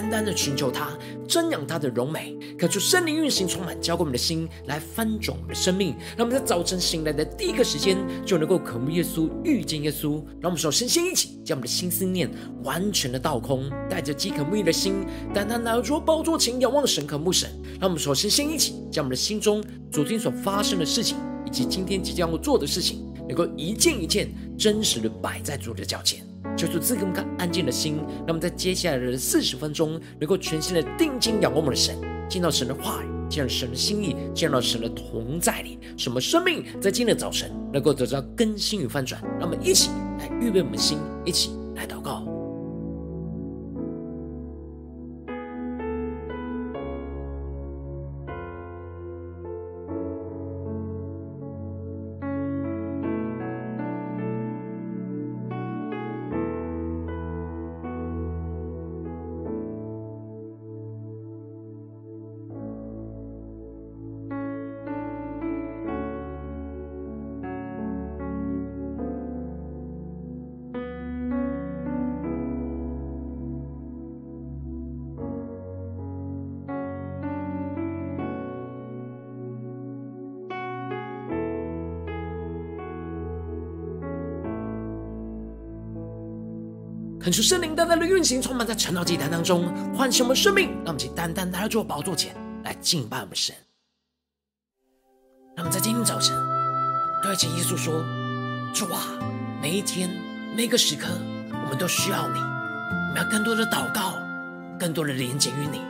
单单的寻求他，瞻仰他的荣美，渴求圣灵运行充满，浇灌我们的心，来翻转我们的生命。让我们在早晨醒来的第一个时间，就能够渴慕耶稣，遇见耶稣。让我们首先先一起将我们的心思念完全的倒空，带着饥渴慕义的心，单单来到宝座前仰望神，渴慕神。让我们首先先一起将我们的心中昨天所发生的事情，以及今天即将要做的事情，能够一件一件真实的摆在主的脚前。求主赐给我们安静的心，那么在接下来的四十分钟，能够全心的定睛仰望我们的神，见到神的话语，见到神的心意，见到神的同在里，什么生命在今天的早晨能够得到更新与翻转。那么一起来预备我们的心，一起来祷告。恳求圣灵单单的运行，充满在晨祷祭坛当中，唤醒我们生命。让我们请单单来到主宝座前来敬拜我们神。让我们在今天早晨对着耶稣说：“主啊，每一天每个时刻，我们都需要你。我们要更多的祷告，更多的连接于你。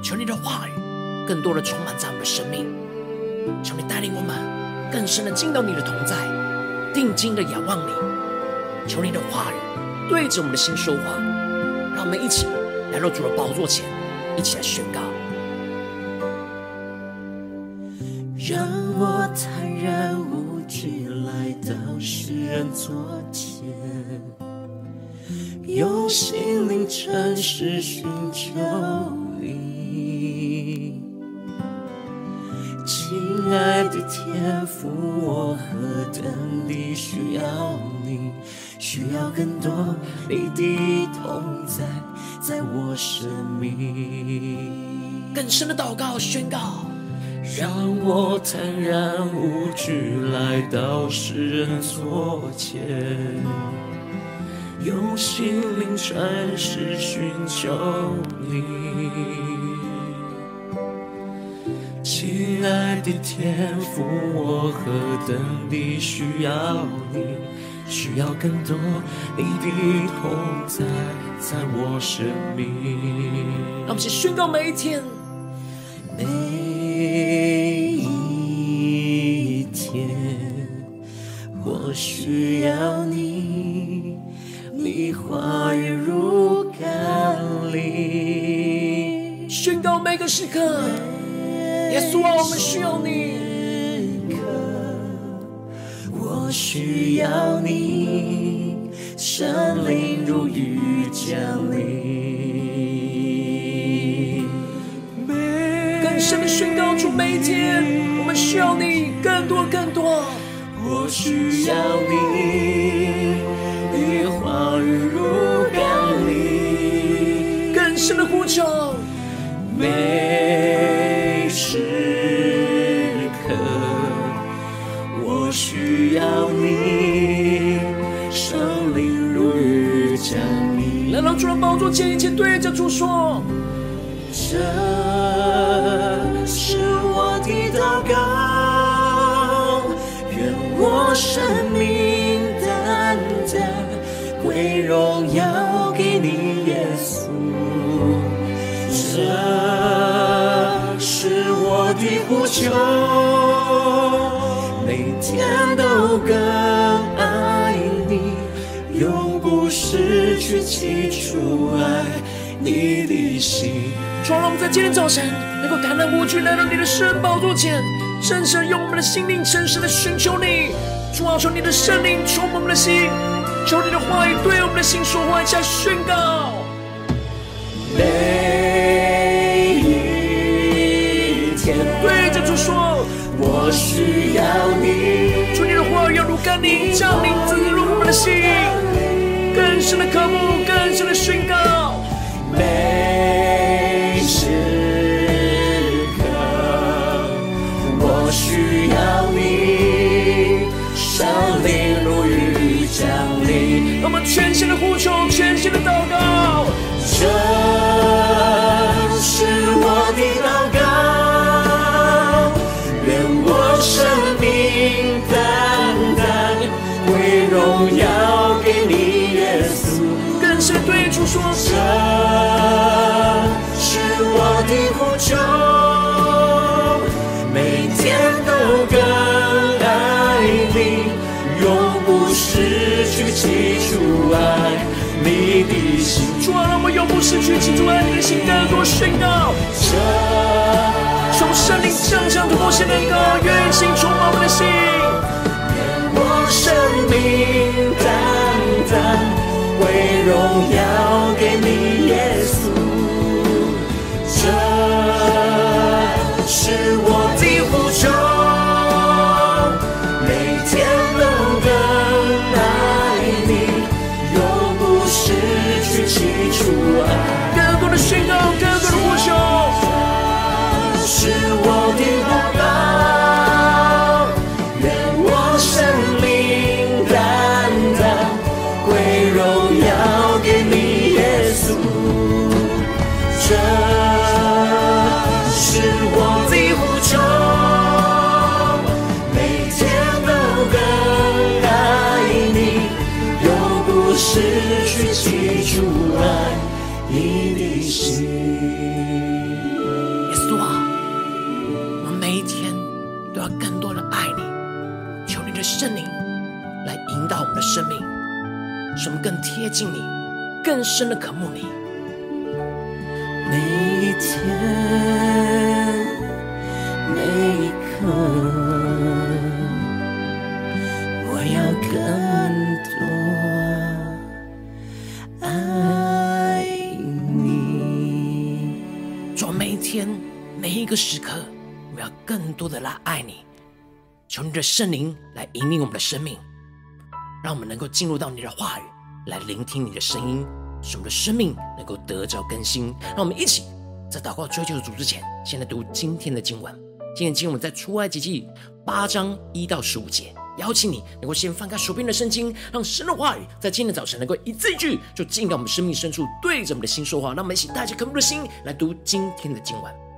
求你的话语更多的充满在我们的生命。求你带领我们更深的进到你的同在，定睛的仰望你。求你的话语。”对着我们的心说话，让我们一起来到主的宝座前，一起来宣告。让我坦然无惧来到世人座前，用心灵诚实寻求你。亲爱的天父，我何等地需要你。需要更多你的同在，在我生命。更深的祷告宣告，让我坦然无惧来到世人所前，用心灵诚实寻求你。亲爱的天父，我何等地需要你。需要更多你的同在，在我生命。让我们一起宣告每一天，每一天，我需要你，你话语如甘霖。宣告每个时刻，耶稣啊，我们需要你。需要你，圣灵如雨降临。更深的宣告出每一天，我们需要你更多更多。我需要你，你话语如甘霖。更深的呼求，每主的宝座前，一切对着主说：“这是我的祷告，愿我生命单单归荣耀给你，耶稣。这是我的呼求，每天都更失去起初爱你的心。主啊，让我们在今天早晨能够坦然无惧来到你的圣宝座前，深深用我们的心灵诚实的寻求你。主啊，求你的圣灵充满我们的心，求你的话语对我们的心说话，一下宣告。每一天，对着主说，我需要你。主你的话语要如甘霖，降临滋润我们的心，更深的渴慕，更深的宣告。永不失去起初爱你的心，更多宣告。这从圣灵降下突破性的高，愿心充满我们的心。我生命单单为荣耀给你，耶稣。这给你，耶稣。这是我的呼求，每天都更爱你，永不失去起初爱你的心。耶稣啊，我每一天都要更多的爱你，求你的圣灵来引导我们的生命，使我们更贴近你，更深的渴慕你。每一天，每一刻，我要更多爱你。主啊，每一天每一个时刻，我要更多的来爱你，求你的圣灵来引领我们的生命，让我们能够进入到你的话语，来聆听你的声音。使我们的生命能够得着更新，让我们一起在祷告追求的主之前，先来读今天的经文。今天经文在出埃及记八章一到十五节。邀请你能够先翻开手边的圣经，让神的话语在今天早晨能够一字一句，就进到我们生命深处，对着我们的心说话。让我们一起带着渴慕的心来读今天的经文。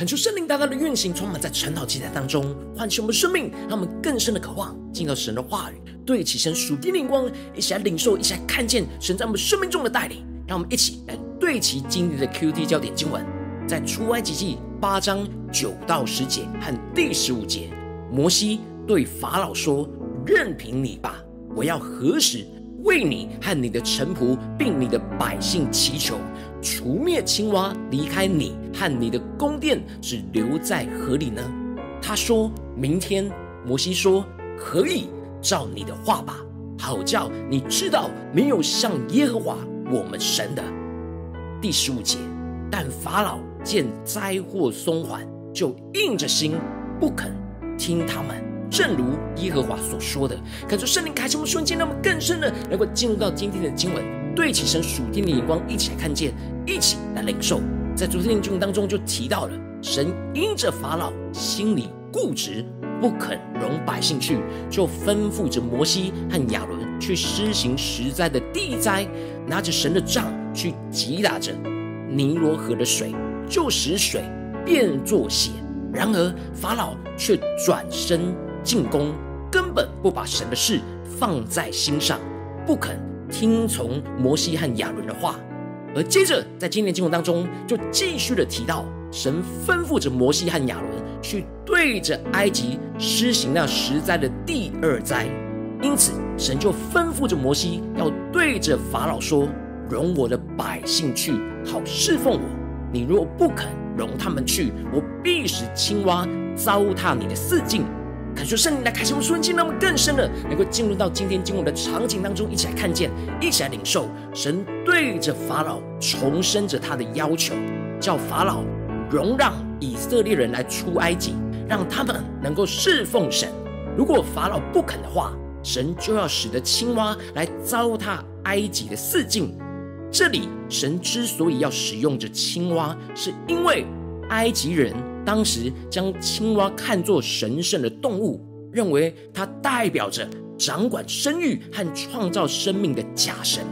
恳求圣灵大大的运行，充满在晨祷祭坛当中，唤醒我们生命，让我们更深的渴望进到神的话语，对齐神属天灵光，一起来领受，一起来看见神在我们生命中的带领。让我们一起来对齐今天的 QT 焦点经文，在出埃及记八章九到十节和第十五节，摩西对法老说：“任凭你吧，我要何时为你和你的臣仆并你的百姓祈求？”除灭青蛙，离开你和你的宫殿，只留在河里呢？他说明天。摩西说可以，照你的话吧，好叫你知道没有像耶和华我们神的。第十五节，但法老见灾祸松缓，就硬着心不肯听他们，正如耶和华所说的。感谢圣灵开启我们瞬间，让我们更深的能够进入到今天的经文。对起神属天的眼光，一起来看见，一起来领受。在昨天的经文当中就提到了，神因着法老心里固执，不肯容百姓去，就吩咐着摩西和亚伦去施行十灾的地灾，拿着神的杖去击打着尼罗河的水，就使水变作血。然而法老却转身进攻，根本不把神的事放在心上，不肯。听从摩西和亚伦的话，而接着在今天经文当中，就继续的提到，神吩咐着摩西和亚伦去对着埃及施行那十灾的第二灾，因此神就吩咐着摩西要对着法老说：“容我的百姓去，好侍奉我。你若不肯容他们去，我必使青蛙糟蹋你的四境。”感谢圣灵来开启我们瞬间，让我们更深的能够进入到今天经文的场景当中，一起来看见，一起来领受神对着法老重申着他的要求，叫法老容让以色列人来出埃及，让他们能够侍奉神。如果法老不肯的话，神就要使得青蛙来糟蹋埃及的四境。这里神之所以要使用着青蛙，是因为埃及人。当时将青蛙看作神圣的动物，认为它代表着掌管生育和创造生命的假神。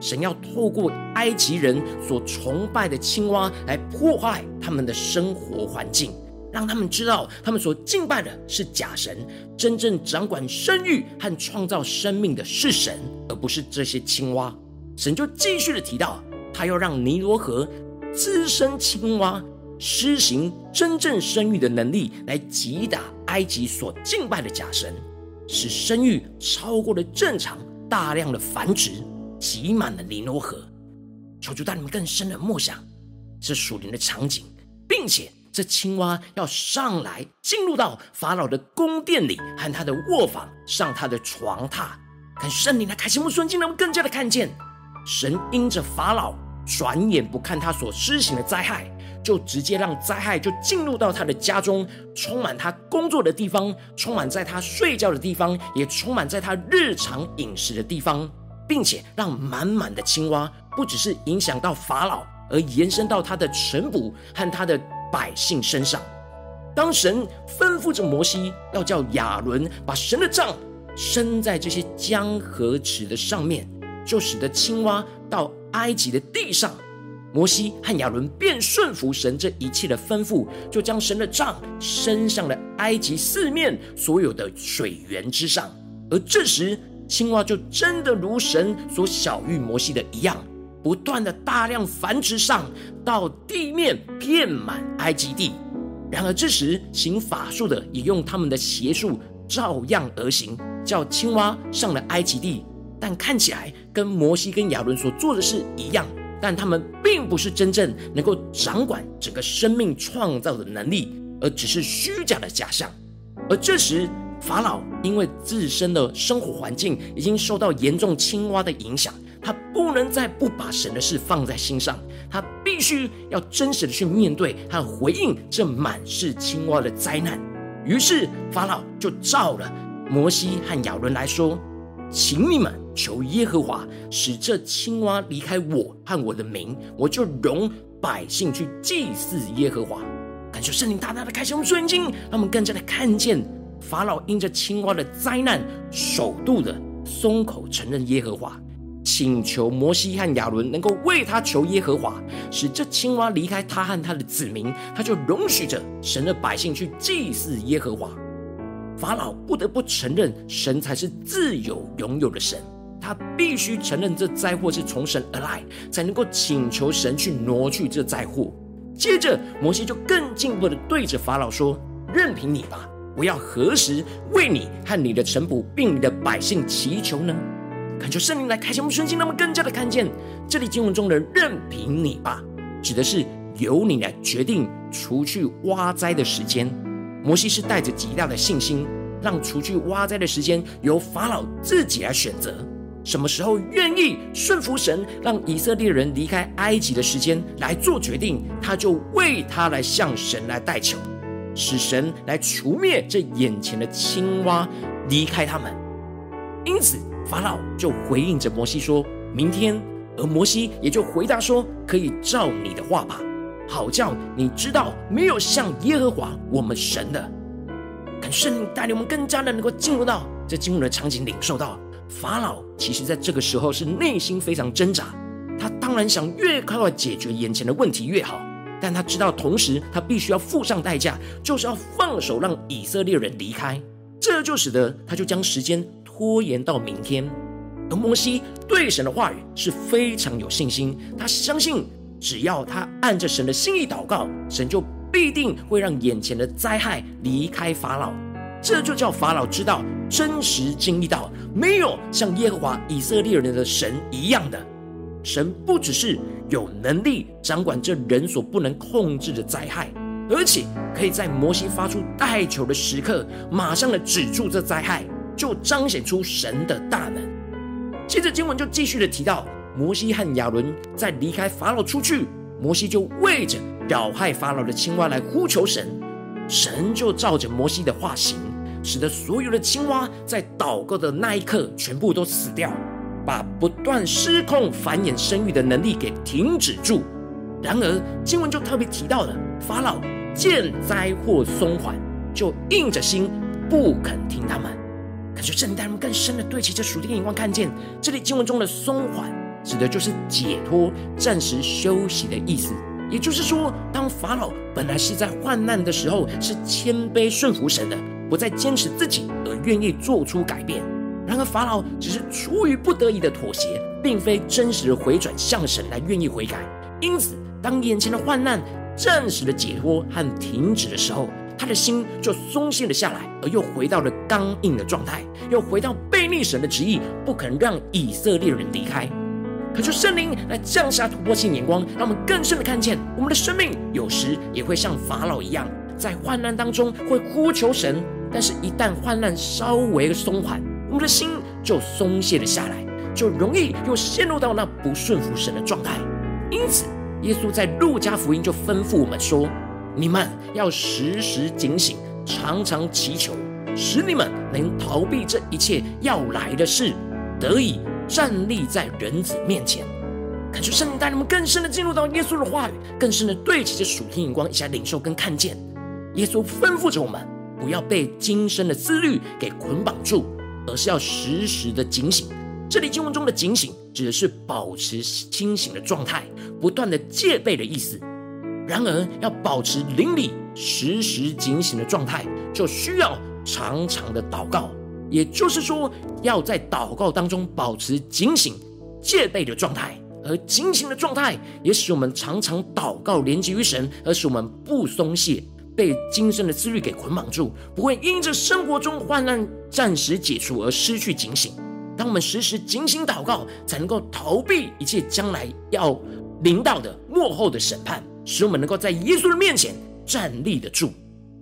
神要透过埃及人所崇拜的青蛙来破坏他们的生活环境，让他们知道他们所敬拜的是假神，真正掌管生育和创造生命的是神，而不是这些青蛙。神就继续的提到，他要让尼罗河滋生青蛙。施行真正生育的能力，来击打埃及所敬拜的假神，使生育超过了正常，大量的繁殖，挤满了尼罗河。求主带你们更深的默想这属灵的场景，并且这青蛙要上来进入到法老的宫殿里，和他的卧房，上他的床榻，看圣灵来开启目瞬间，让我们更加的看见神因着法老转眼不看他所施行的灾害。就直接让灾害就进入到他的家中，充满他工作的地方，充满在他睡觉的地方，也充满在他日常饮食的地方，并且让满满的青蛙不只是影响到法老，而延伸到他的臣仆和他的百姓身上。当神吩咐着摩西要叫亚伦把神的杖伸在这些江河池的上面，就使得青蛙到埃及的地上。摩西和亚伦便顺服神这一切的吩咐，就将神的杖伸向了埃及四面所有的水源之上。而这时，青蛙就真的如神所晓谕摩西的一样，不断的大量繁殖上到地面，遍满埃及地。然而这时，行法术的也用他们的邪术照样而行，叫青蛙上了埃及地，但看起来跟摩西跟亚伦所做的事一样。但他们并不是真正能够掌管整个生命创造的能力，而只是虚假的假象。而这时，法老因为自身的生活环境已经受到严重青蛙的影响，他不能再不把神的事放在心上，他必须要真实的去面对和回应这满是青蛙的灾难。于是，法老就召了摩西和亚伦来说。请你们求耶和华使这青蛙离开我和我的民，我就容百姓去祭祀耶和华。感谢圣灵大大的开启我们眼睛，让我们更加的看见法老因着青蛙的灾难，首度的松口承认耶和华，请求摩西和亚伦能够为他求耶和华，使这青蛙离开他和他的子民，他就容许着神的百姓去祭祀耶和华。法老不得不承认，神才是自有拥有的神，他必须承认这灾祸是从神而来，才能够请求神去挪去这灾祸。接着，摩西就更进一步的对着法老说：“任凭你吧。”我要何时为你和你的臣仆并你的百姓祈求呢？恳求圣灵来开启我们顺心，让我们更加的看见这里经文中的“任凭你吧”，指的是由你来决定除去蛙灾的时间。摩西是带着极大的信心，让除去蛙灾的时间由法老自己来选择，什么时候愿意顺服神，让以色列人离开埃及的时间来做决定，他就为他来向神来代求。使神来除灭这眼前的青蛙，离开他们。因此，法老就回应着摩西说：“明天。”而摩西也就回答说：“可以照你的话吧，好叫你知道没有像耶和华我们神的。”但圣灵带领我们更加的能够进入到这经文的场景，领受到法老其实在这个时候是内心非常挣扎。他当然想越快解决眼前的问题越好。但他知道，同时他必须要付上代价，就是要放手让以色列人离开。这就使得他就将时间拖延到明天。而摩西对神的话语是非常有信心，他相信只要他按着神的心意祷告，神就必定会让眼前的灾害离开法老。这就叫法老知道真实经历到，没有像耶和华以色列人的神一样的神，不只是。有能力掌管这人所不能控制的灾害，而且可以在摩西发出代求的时刻，马上的止住这灾害，就彰显出神的大能。接着经文就继续的提到，摩西和亚伦在离开法老出去，摩西就为着扰害法老的青蛙来呼求神，神就照着摩西的话行，使得所有的青蛙在祷告的那一刻全部都死掉。把不断失控繁衍生育的能力给停止住。然而经文就特别提到了法老见灾祸松缓，就硬着心不肯听他们。可是圣灵带他们更深的对齐这属天眼光，看见这里经文中的松缓，指的就是解脱、暂时休息的意思。也就是说，当法老本来是在患难的时候，是谦卑顺服神的，不再坚持自己，而愿意做出改变。然而法老只是出于不得已的妥协，并非真实的回转向神来愿意悔改。因此，当眼前的患难暂时的解脱和停止的时候，他的心就松懈了下来，而又回到了刚硬的状态，又回到悖逆神的旨意，不肯让以色列人离开。恳求圣灵来降下突破性眼光，让我们更深的看见，我们的生命有时也会像法老一样，在患难当中会呼求神，但是一旦患难稍微的松缓，我们的心就松懈了下来，就容易又陷入到那不顺服神的状态。因此，耶稣在路加福音就吩咐我们说：“你们要时时警醒，常常祈求，使你们能逃避这一切要来的事，得以站立在人子面前。”恳求圣灵带你们更深的进入到耶稣的话语，更深的对齐着属天眼光，一起来领受跟看见。耶稣吩咐着我们，不要被今生的思虑给捆绑住。而是要时时的警醒。这里经文中的警醒，指的是保持清醒的状态，不断的戒备的意思。然而，要保持灵里时时警醒的状态，就需要常常的祷告。也就是说，要在祷告当中保持警醒、戒备的状态。而警醒的状态，也使我们常常祷告连接于神，而使我们不松懈。被今生的自律给捆绑住，不会因着生活中患难暂时解除而失去警醒。当我们时时警醒祷告，才能够逃避一切将来要临到的末后的审判，使我们能够在耶稣的面前站立得住。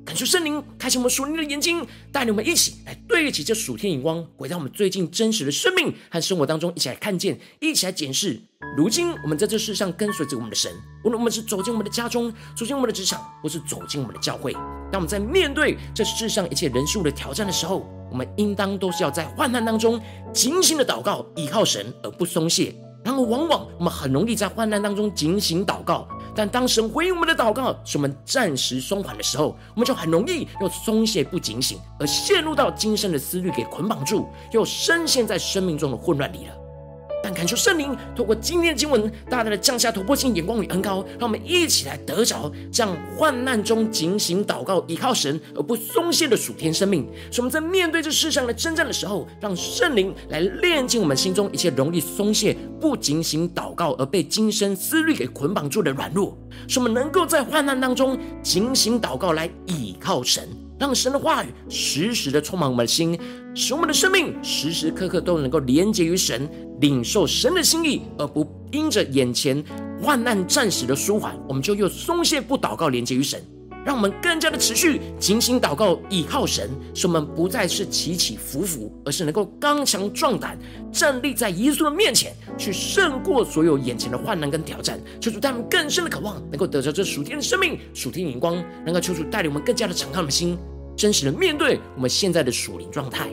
感谢圣灵开启我们属灵的眼睛，带领我们一起来对齐这属天眼光，回到我们最近真实的生命和生活当中，一起来看见，一起来检视。如今我们在这世上跟随着我们的神，无论我们是走进我们的家中，走进我们的职场，或是走进我们的教会，当我们在面对这世上一切人事物的挑战的时候，我们应当都是要在患难当中警醒的祷告，依靠神而不松懈。然而，往往我们很容易在患难当中警醒祷告，但当神回应我们的祷告，使我们暂时松缓的时候，我们就很容易又松懈不警醒，而陷入到今生的思虑给捆绑住，又深陷在生命中的混乱里了。但恳求圣灵透过今天的经文，大大的降下突破性眼光与恩膏，让我们一起来得着这样患难中警醒祷告、依靠神而不松懈的属天生命。使我们在面对这世上的征战的时候，让圣灵来炼净我们心中一切容易松懈、不警醒祷告而被今生思虑给捆绑住的软弱。使我们能够在患难当中警醒祷告，来倚靠神。让神的话语时时的充满我们的心，使我们的生命时时刻刻都能够连接于神，领受神的心意，而不因着眼前患难暂时的舒缓，我们就又松懈不祷告连接于神。让我们更加的持续警醒祷告，倚靠神，使我们不再是起起伏伏，而是能够刚强壮胆，站立在耶稣的面前，去胜过所有眼前的患难跟挑战。求主带我们更深的渴望，能够得着这属天的生命、属天的眼光，能够求主带领我们更加的敞开我们心，真实的面对我们现在的属灵状态。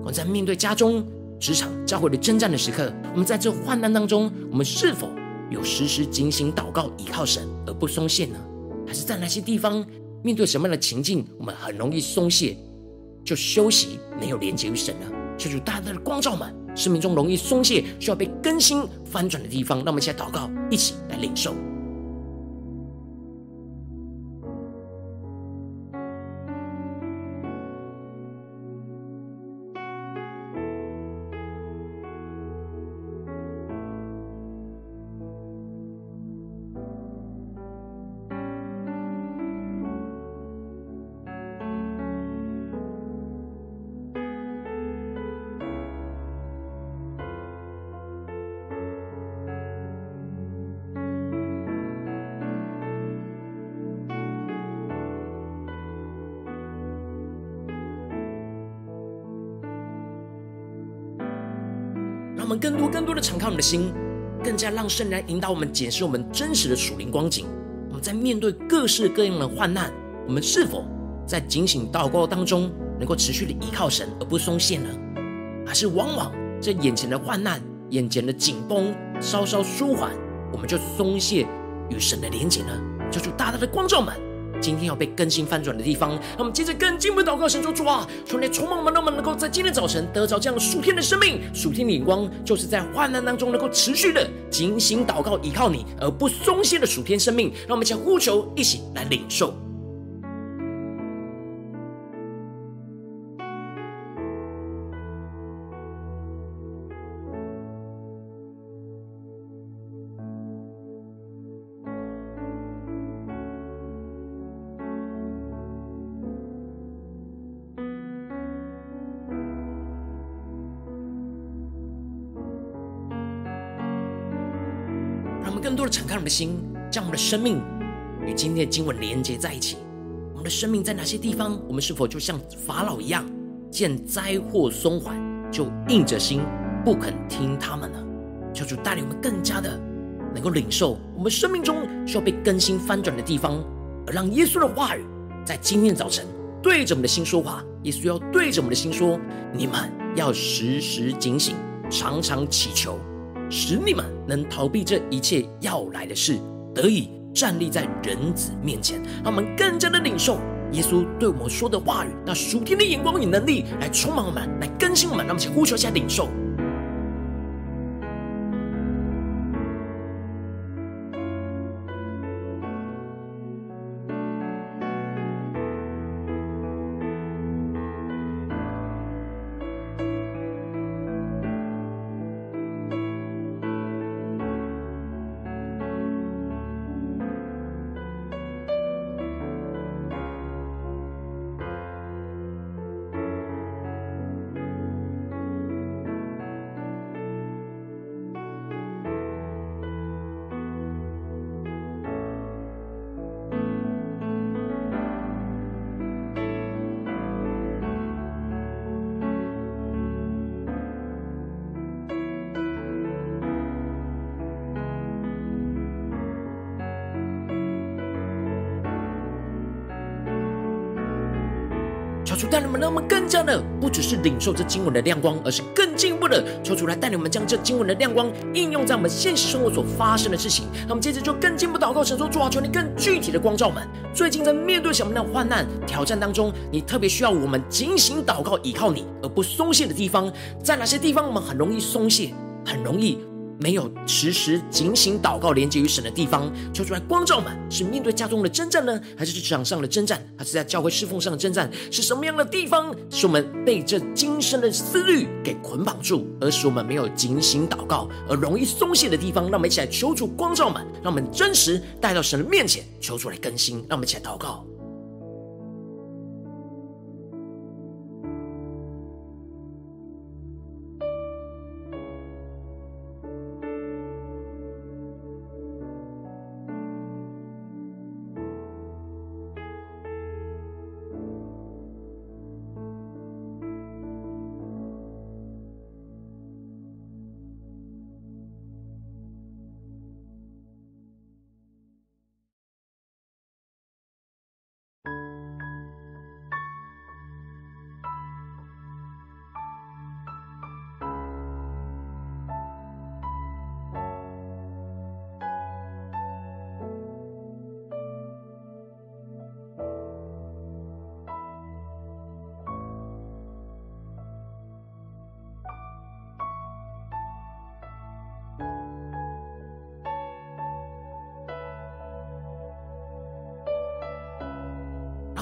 我们在面对家中、职场、教会的征战的时刻，我们在这患难当中，我们是否有时时警醒祷告、倚靠神而不松懈呢？还是在哪些地方面对什么样的情境，我们很容易松懈，就休息，没有连接于神呢？求主大大的光照我们，生命中容易松懈、需要被更新翻转的地方，让我们一起来祷告，一起来领受。我们更多、更多的敞开我们的心，更加让圣灵来引导我们，检视我们真实的属灵光景。我们在面对各式各样的患难，我们是否在警醒祷告当中，能够持续的依靠神而不松懈呢？还是往往这眼前的患难、眼前的紧绷稍稍舒缓，我们就松懈与神的连结呢？求主大大的光照们。今天要被更新翻转的地方，那么接着更进一步祷告，神说主啊，求你充满我们，让我们能够在今天早晨得着这样属天的生命、属天的眼光，就是在患难当中能够持续的警醒祷告、依靠你而不松懈的属天生命。让我们一起呼求，一起来领受。我们更多的敞开我们的心，将我们的生命与今天的经文连接在一起。我们的生命在哪些地方？我们是否就像法老一样，见灾祸松缓就硬着心不肯听他们呢？求主带领我们更加的能够领受我们生命中需要被更新翻转的地方，而让耶稣的话语在今天早晨对着我们的心说话。耶稣要对着我们的心说：你们要时时警醒，常常祈求。使你们能逃避这一切要来的事，得以站立在人子面前，让我们更加的领受耶稣对我们说的话语，那属天的眼光与能力来充满我们，来更新我们，让我们一起呼求一下领受。带领我们，让我们更加的不只是领受这经文的亮光，而是更进一步的求主来带领我们，将这经文的亮光应用在我们现实生活所发生的事情。那么接着就更进一步祷告，神说：主啊，求你更具体的光照我们。最近在面对什么样的患难挑战当中，你特别需要我们警醒祷告，依靠你而不松懈的地方，在哪些地方我们很容易松懈？很容易。没有时时警醒祷告连接于神的地方，求主来光照们，是面对家中的征战呢，还是职场上的征战，还是在教会侍奉上的征战？是什么样的地方使我们被这今生的思虑给捆绑住，而使我们没有警醒祷告而容易松懈的地方？让我们一起来求主光照们，让我们真实带到神的面前，求主来更新。让我们一起来祷告。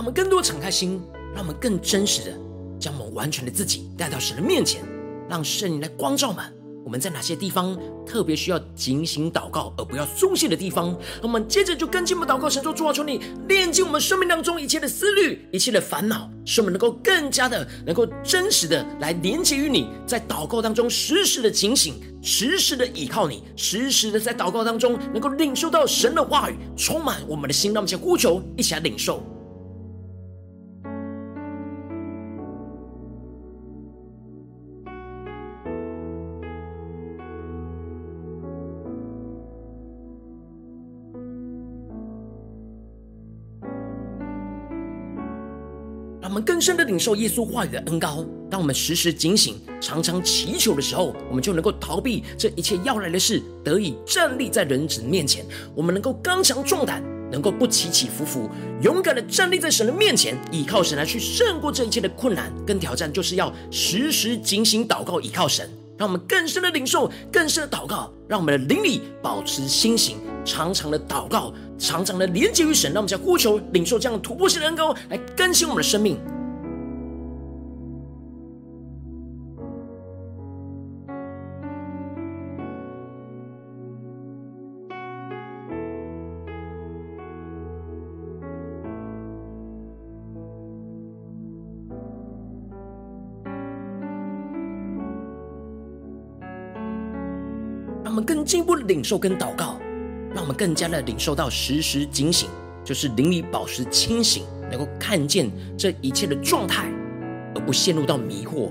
我们更多敞开心，让我们更真实的将我们完全的自己带到神的面前，让圣灵来光照们。我们在哪些地方特别需要警醒祷告，而不要松懈的地方？我们接着就跟进我们祷告，神说：主啊，求你炼净我们生命当中一切的思虑、一切的烦恼，使我们能够更加的能够真实的来连接于你，在祷告当中时时的警醒，时时的倚靠你，时时的在祷告当中能够领受到神的话语，充满我们的心。让我们先呼求，一起来领受。更深的领受耶稣话语的恩膏，当我们时时警醒、常常祈求的时候，我们就能够逃避这一切要来的事，得以站立在人子面前。我们能够刚强壮胆，能够不起起伏伏，勇敢的站立在神的面前，依靠神来去胜过这一切的困难跟挑战。就是要时时警醒祷告，依靠神，让我们更深的领受、更深的祷告，让我们的灵里保持清醒。常常的祷告，常常的连接于神，让我们在呼求领受这样的突破性的恩膏来更新我们的生命。进一步领受跟祷告。让我们更加的领受到时时警醒，就是灵里保持清醒，能够看见这一切的状态，而不陷入到迷惑；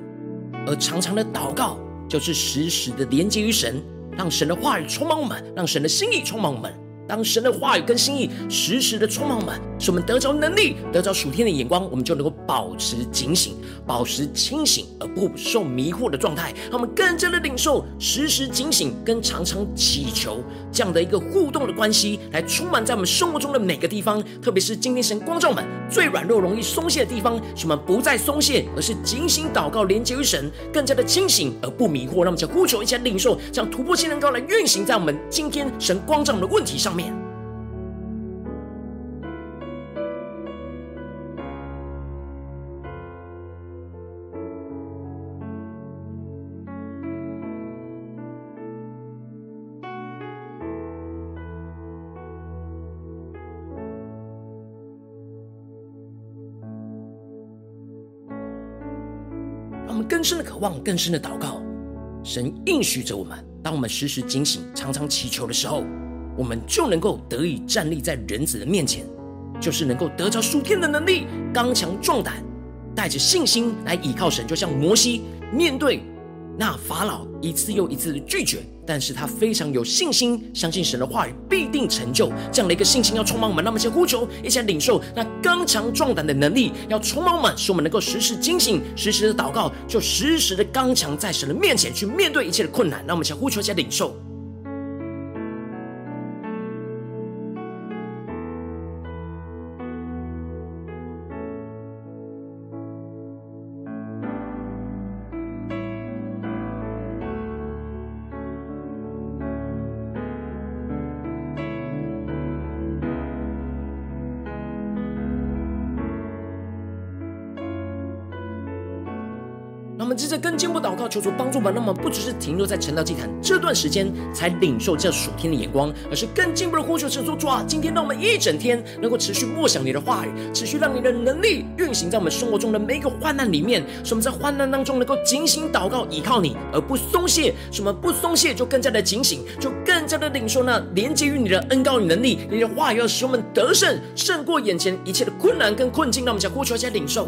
而常常的祷告，就是时时的连接于神，让神的话语充满我们，让神的心意充满我们。当神的话语跟心意时时的充满我们，使我们得着能力，得着属天的眼光，我们就能够保持警醒，保持清醒，而不受迷惑的状态。让我们更加的领受时时警醒跟常常祈求这样的一个互动的关系，来充满在我们生活中的每个地方。特别是今天神光照我们最软弱、容易松懈的地方，使我们不再松懈，而是警醒祷告，连接于神，更加的清醒而不迷惑。让我们就呼求一下领受，将突破性能高来运行在我们今天神光照我们的问题上面。望，更深的祷告。神应许着我们，当我们时时警醒、常常祈求的时候。我们就能够得以站立在人子的面前，就是能够得着属天的能力，刚强壮胆，带着信心来倚靠神。就像摩西面对那法老一次又一次的拒绝，但是他非常有信心，相信神的话语必定成就。这样的一个信心要充满我们，那么先呼求，一起来领受那刚强壮胆的能力，要充满我们，使我们能够时时警醒，时时的祷告，就时时的刚强在神的面前去面对一切的困难。那我们先呼求，一起来领受。们接着更进一步祷告，求主帮助吧。那么不只是停留在晨祷祭坛这段时间才领受这属天的眼光，而是更进一步的呼求，神说主啊，今天让我们一整天能够持续默想你的话语，持续让你的能力运行在我们生活中的每一个患难里面，使我们在患难当中能够警醒祷告，依靠你而不松懈。使我们不松懈，就更加的警醒，就更加的领受那连接于你的恩膏与能力。你的话语要使我们得胜，胜过眼前一切的困难跟困境。让我们将呼求，加领受。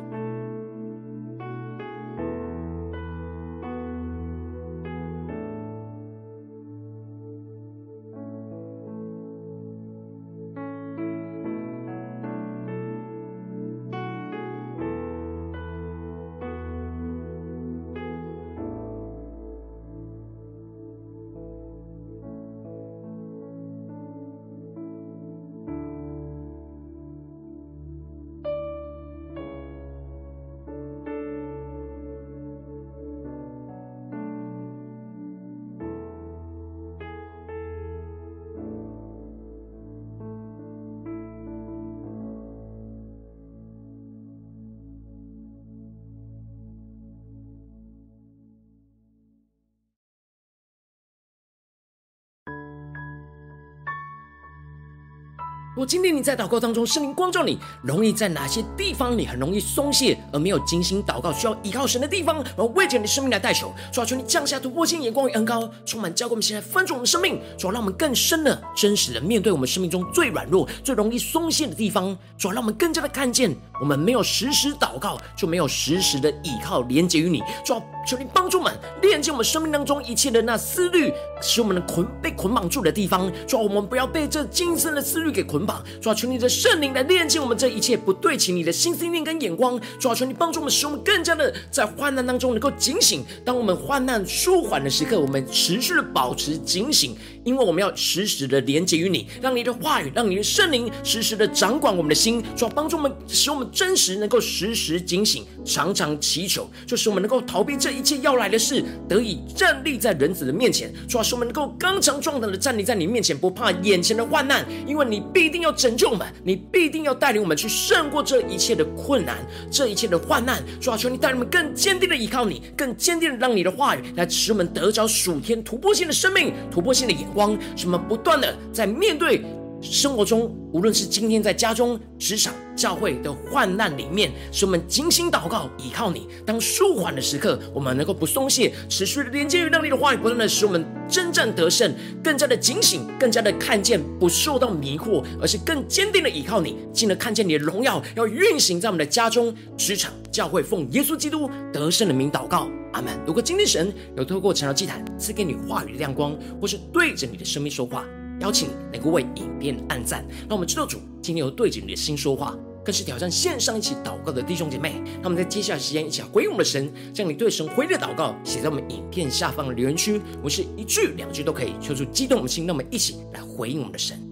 我今天你在祷告当中，圣灵光照你，容易在哪些地方你很容易松懈，而没有精心祷告，需要依靠神的地方，然后为着你的生命来代求，主啊，求你降下突破性眼光与恩膏，充满教灌我们，现在翻转我们生命，主啊，让我们更深的、真实的面对我们生命中最软弱、最容易松懈的地方，主啊，让我们更加的看见，我们没有时时祷告，就没有时时的依靠连接于你，主啊，求你帮助我们链接我们生命当中一切的那思虑，使我们的捆被捆绑住的地方，主啊，我们不要被这今生的思虑给捆绑。主啊，求你的圣灵来链接我们这一切不对齐你的心思念跟眼光。主啊，求你帮助我们，使我们更加的在患难当中能够警醒。当我们患难舒缓的时刻，我们持续的保持警醒，因为我们要时时的连接于你，让你的话语，让你的圣灵时时的掌管我们的心。主要，帮助我们，使我们真实能够时时警醒，常常祈求，就是我们能够逃避这一切要来的事，得以站立在人子的面前。主啊，使我们能够刚强壮胆的站立在你面前，不怕眼前的患难，因为你必定要。拯救我们，你必定要带领我们去胜过这一切的困难，这一切的患难。主啊，求你带我们更坚定的依靠你，更坚定的让你的话语来使我们得着属天突破性的生命、突破性的眼光，什么不断的在面对。生活中，无论是今天在家中、职场、教会的患难里面，使我们精心祷告，依靠你。当舒缓的时刻，我们能够不松懈，持续的连接于让你的话语，不断的使我们征战得胜，更加的警醒，更加的看见，不受到迷惑，而是更坚定的依靠你，进而看见你的荣耀要运行在我们的家中、职场、教会，奉耶稣基督得胜的名祷告，阿门。如果今天神有透过晨祷祭坛赐给你话语的亮光，或是对着你的生命。说话。邀请你能够为影片按赞，让我们知道主今天有对着你的心说话，更是挑战线上一起祷告的弟兄姐妹。那么在接下来时间一起回应我们的神，将你对神回应的祷告写在我们影片下方的留言区，我是一句两句都可以，求主激动的心，那我们一起来回应我们的神。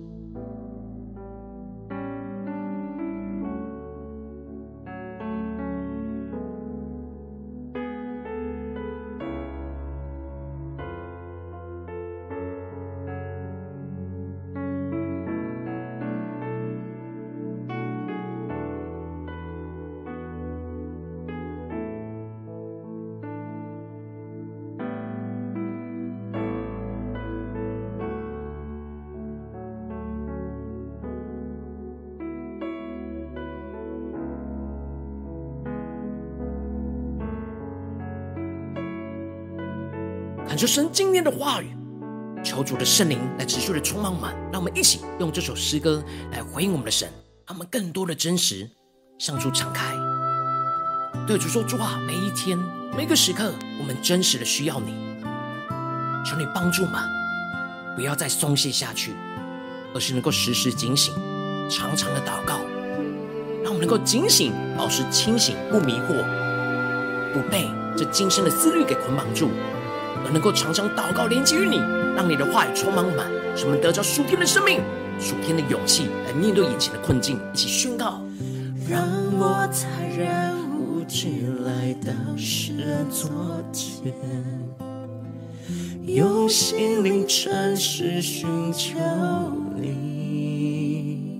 求神今天的话语，求主的圣灵来持续的充满我们，让我们一起用这首诗歌来回应我们的神，让我们更多的真实向主敞开，对主说：主啊，每一天每个时刻，我们真实的需要你。求你帮助们，不要再松懈下去，而是能够时时警醒，常常的祷告，让我们能够警醒，保持清醒，不迷惑，不被这今生的思虑给捆绑住，能够常常祷告，连接于你，让你的话语充满满，使我们得着属天的生命、属天的勇气，来面对眼前的困境，一起宣告。让我坦然无惧来到世人座前，用心灵诚实寻求你。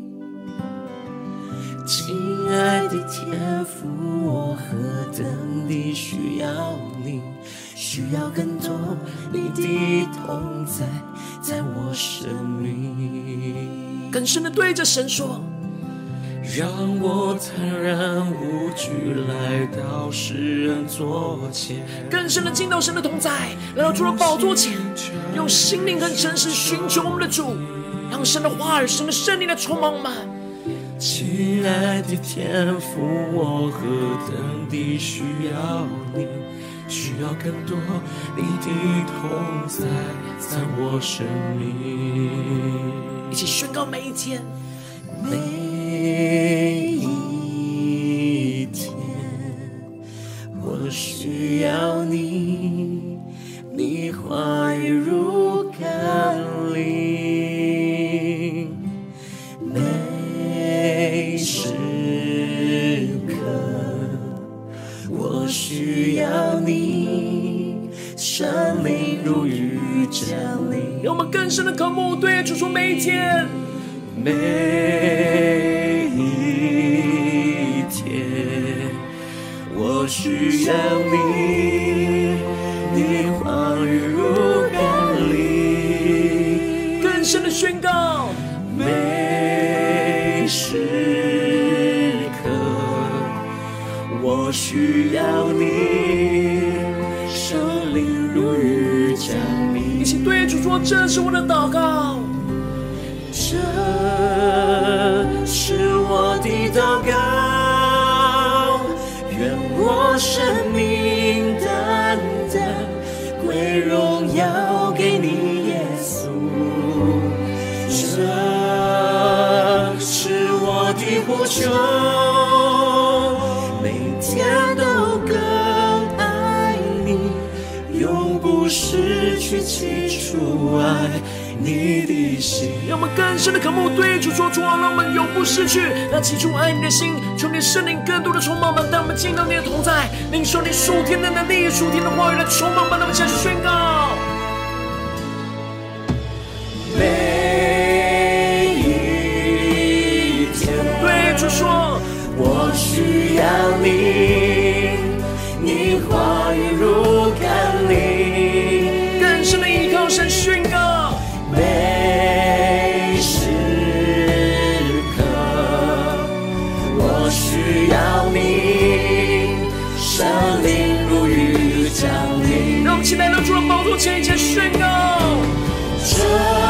亲爱的天父，我何等地需要你，需要更多你的同在，在我生命。更深的对着神说。让我坦然无惧来到世人座前，更深的进到神的同在，来到主的宝座前，用心灵和诚实寻求我们的主，让神的话语、神的圣灵来充满我们。亲爱的天父，我何等地需要你，需要更多你的同在，在我生命。一起宣告每一天，每。一天，我需要你，你话语如们更深的渴慕，对主说每一天，每。我需要你，你话语如甘霖，更深的宣告。每时刻，我需要你，圣灵如雨降。对主说，这是我的祷告，这是我的祷告。愿我生命单单归荣耀给你，耶稣，这是我的呼求，每天都更爱你，永不失去起主爱。你的心，让我们更深的渴慕，对主说出，让我们永不失去那起初爱你的心。求你圣灵更多的充满我们，当我们见到你的同在，领受你属天的能力、属天的话语来充满我们，让我们下去宣告。起来，让主的宝座前一起宣告。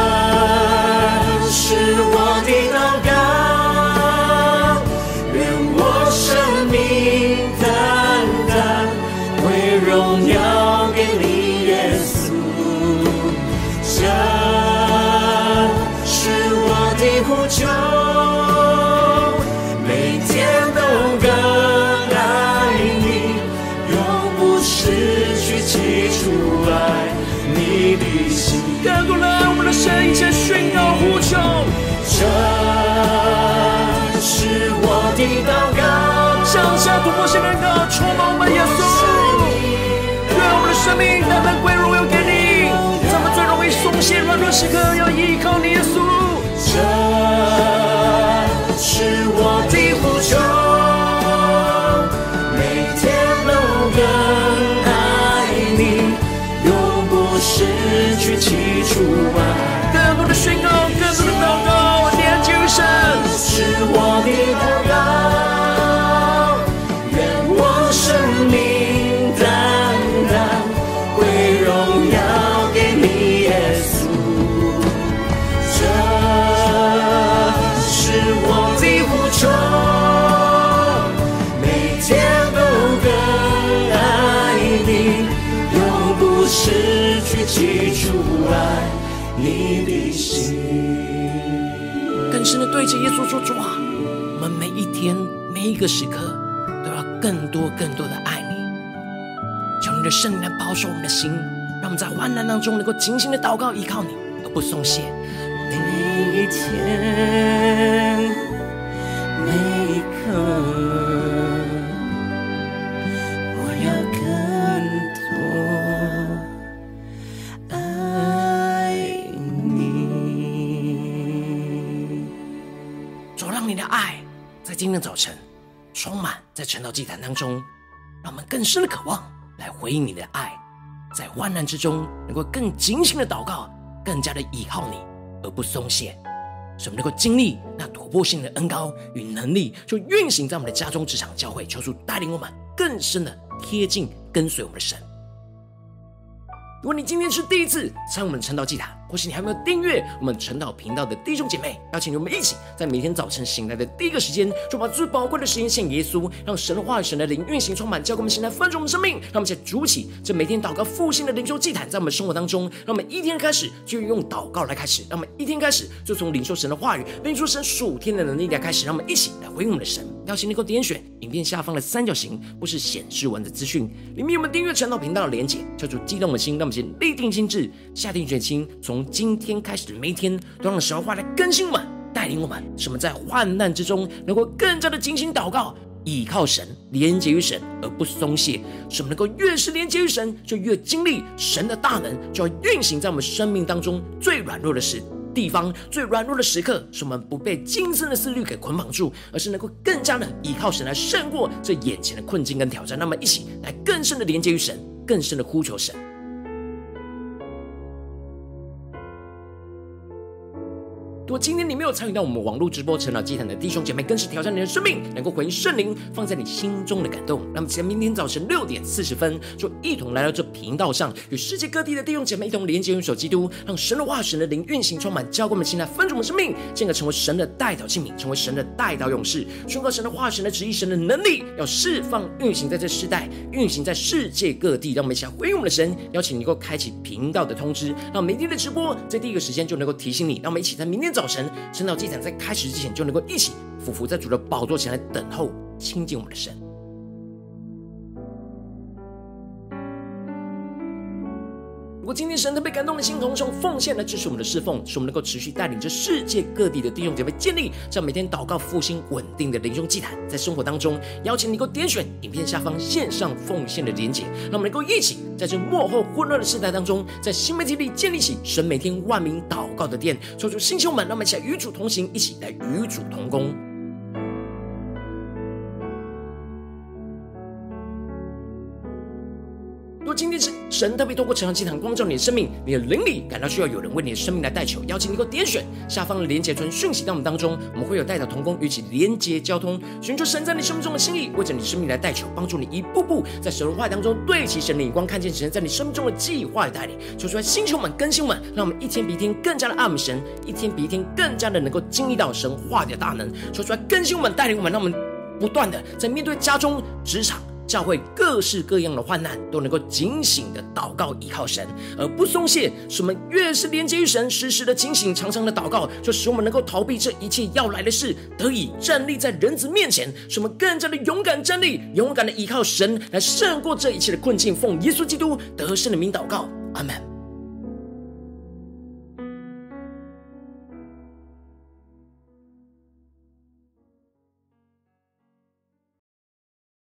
突破性的，充满我们耶稣，愿我们的生命单单归荣耀给你。咱们最容易松懈软弱时刻，记出来你的心。更深的对着耶稣说：“主啊，我们每一天每一个时刻都要更多更多的爱你，求你的圣灵来保守我们的心，让我们在患难当中能够尽心的祷告依靠你，而不松懈。每一天，每一刻。”今天早晨，充满在晨祷祭坛当中，让我们更深的渴望来回应你的爱，在患难之中能够更警醒的祷告，更加的倚靠你而不松懈，使我们能够经历那突破性的恩膏与能力，就运行在我们的家中、职场、教会，求主带领我们更深的贴近跟随我们的神。如果你今天是第一次参与我们晨祷祭坛，或是你还没有订阅我们晨祷频道的弟兄姐妹，邀请你们一起在每天早晨醒来的第一个时间，就把最宝贵的时间献给耶稣，让神的话语、神的灵运行充满，教灌我们现在丰盛我们生命。让我们一起筑起这每天祷告复兴的灵修祭坛，在我们生活当中，让我们一天开始就用祷告来开始，让我们一天开始就从领受神的话语、领受神属天的能力来开始，让我们一起来回应我们的神。邀请你能够点选影片下方的三角形，或是显示文字资讯里面有我们订阅晨祷频道的连结，叫做激动的心，让我们先立定心志，下定决心，从今天开始的。每一天都让神的话来更新我们，带领我们，使我们在患难之中能够更加的精心祷告，倚靠神，连接于神而不松懈。使我们能够越是连接于神，就越经历神的大能，就要运行在我们生命当中最软弱的时地方，最软弱的时刻，使我们不被今生的思虑给捆绑住，而是能够更加的依靠神来胜过这眼前的困境跟挑战。那么，一起来更深的连接于神，更深的呼求神。如果今天你没有参与到我们网络直播晨祷祭坛的弟兄姐妹，更是挑战你的生命，能够回应圣灵放在你心中的感动。那么，在明天早晨六点四十分，就一同来到这频道上，与世界各地的弟兄姐妹一同连接、拥守基督，让神的话、神的灵运行充满，教灌我们心来分盛我们生命，进而成为神的代祷器皿，成为神的代祷勇士，宣告神的话、神的旨意、神的能力，要释放运行在这世代，运行在世界各地。让我们一起来回应我们的神，邀请你能够开启频道的通知，让每天的直播在第一个时间就能够提醒你。让我们一起在明天早。早晨，晨祷祭坛在开始之前，就能够一起匍伏在主的宝座前来等候亲近我们的神。如果今天神特别感动的心，同时用奉献来支持我们的侍奉，使我们能够持续带领着世界各地的弟兄姐妹建立这样每天祷告复兴稳定的灵修祭坛，在生活当中，邀请你能够点选影片下方线上奉献的连结，让我们能够一起在这幕后混乱的时代当中，在新媒体里建立起神每天万名祷告的殿，抽出弟兄们，让我们一起来与主同行，一起来与主同工。神特别透过晨祷祭坛光照你的生命，你的灵里感到需要有人为你的生命来代求，邀请你给我点选下方的连结村讯息到我们当中，我们会有代祷同工与其连结交通，寻求神在你生命中的心意，为着你生命来代求，帮助你一步步在神话当中对齐神的眼光，看见神在你生命中的计划与带领。求出来，星球们、更新们，让我们一天比一天更加的爱慕神，一天比一天更加的能够经历到神话的大能。求出来，更新们、带领我们，让我们不断的在面对家中、职场。教会各式各样的患难，都能够警醒的祷告依靠神，而不松懈。使我们越是连接于神，时时的警醒，常常的祷告，就使我们能够逃避这一切要来的事，得以站立在人子面前。使我们更加的勇敢站立，勇敢的依靠神，来胜过这一切的困境。奉耶稣基督得胜的名祷告，阿门。